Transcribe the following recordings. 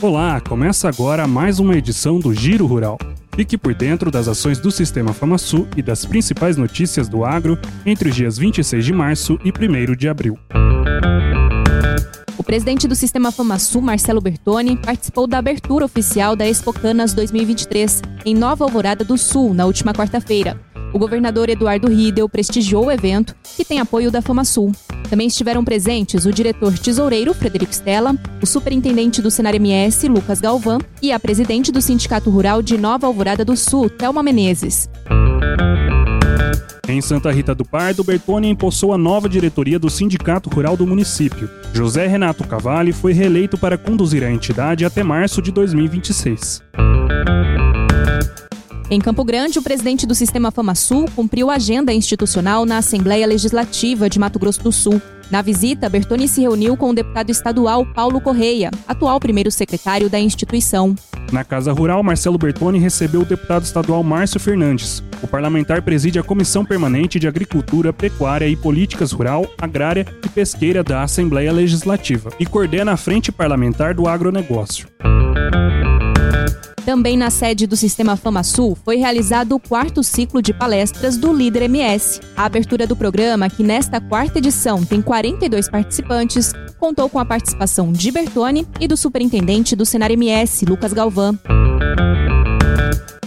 Olá, começa agora mais uma edição do Giro Rural. Fique por dentro das ações do Sistema FamaSul e das principais notícias do agro entre os dias 26 de março e 1 de abril. O presidente do Sistema FamaSul, Marcelo Bertoni, participou da abertura oficial da Expocanas 2023 em Nova Alvorada do Sul, na última quarta-feira. O governador Eduardo Riedel prestigiou o evento, que tem apoio da FamaSul. Também estiveram presentes o diretor tesoureiro, Frederico Stella, o superintendente do Senar MS, Lucas Galvão, e a presidente do Sindicato Rural de Nova Alvorada do Sul, Thelma Menezes. Em Santa Rita do Pardo, Bertoni empossou a nova diretoria do Sindicato Rural do município. José Renato Cavalli foi reeleito para conduzir a entidade até março de 2026. Em Campo Grande, o presidente do Sistema FamaSul cumpriu a agenda institucional na Assembleia Legislativa de Mato Grosso do Sul. Na visita, Bertoni se reuniu com o deputado estadual Paulo Correia, atual primeiro secretário da instituição. Na Casa Rural, Marcelo Bertoni recebeu o deputado estadual Márcio Fernandes. O parlamentar preside a Comissão Permanente de Agricultura, Pecuária e Políticas Rural, Agrária e Pesqueira da Assembleia Legislativa e coordena a Frente Parlamentar do Agronegócio. Também na sede do Sistema FamaSul foi realizado o quarto ciclo de palestras do Líder MS. A abertura do programa, que nesta quarta edição tem 42 participantes, contou com a participação de Bertone e do superintendente do Senar MS, Lucas Galvão.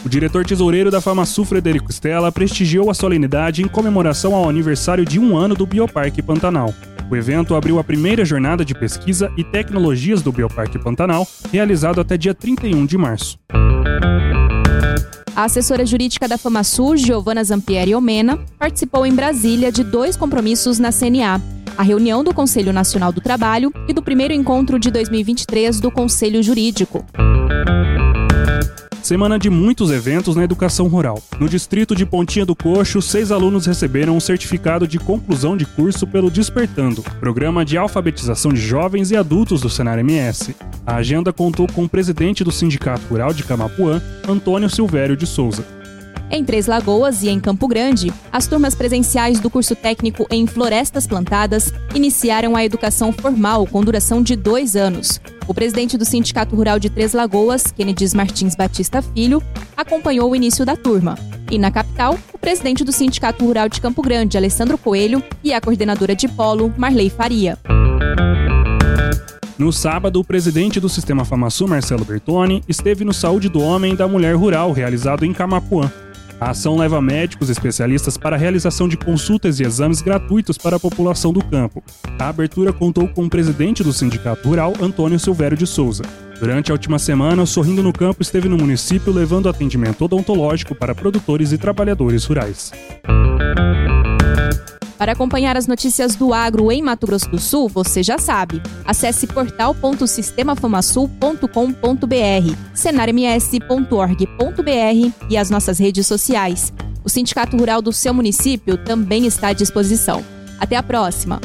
O diretor tesoureiro da FamaSul, Frederico Stella, prestigiou a solenidade em comemoração ao aniversário de um ano do Bioparque Pantanal. O evento abriu a primeira jornada de pesquisa e tecnologias do Bioparque Pantanal, realizado até dia 31 de março. A assessora jurídica da FamaSul, Giovana Zampieri Omena, participou em Brasília de dois compromissos na CNA: a reunião do Conselho Nacional do Trabalho e do primeiro encontro de 2023 do Conselho Jurídico. Semana de muitos eventos na educação rural. No distrito de Pontinha do Coxo, seis alunos receberam um certificado de conclusão de curso pelo Despertando, programa de alfabetização de jovens e adultos do Senar MS. A agenda contou com o presidente do Sindicato Rural de Camapuã, Antônio Silvério de Souza. Em Três Lagoas e em Campo Grande, as turmas presenciais do curso técnico em Florestas Plantadas iniciaram a educação formal com duração de dois anos. O presidente do Sindicato Rural de Três Lagoas, Kennedy Martins Batista Filho, acompanhou o início da turma. E na capital, o presidente do Sindicato Rural de Campo Grande, Alessandro Coelho, e a coordenadora de polo, Marley Faria. No sábado, o presidente do Sistema FamaSul, Marcelo Bertoni, esteve no Saúde do Homem e da Mulher Rural, realizado em Camapuã. A ação leva médicos especialistas para a realização de consultas e exames gratuitos para a população do campo. A abertura contou com o presidente do Sindicato Rural, Antônio Silvério de Souza. Durante a última semana, o Sorrindo no Campo esteve no município levando atendimento odontológico para produtores e trabalhadores rurais. Para acompanhar as notícias do agro em Mato Grosso do Sul, você já sabe. Acesse portal.sistemafamasul.com.br, senarms.org.br e as nossas redes sociais. O Sindicato Rural do seu município também está à disposição. Até a próxima!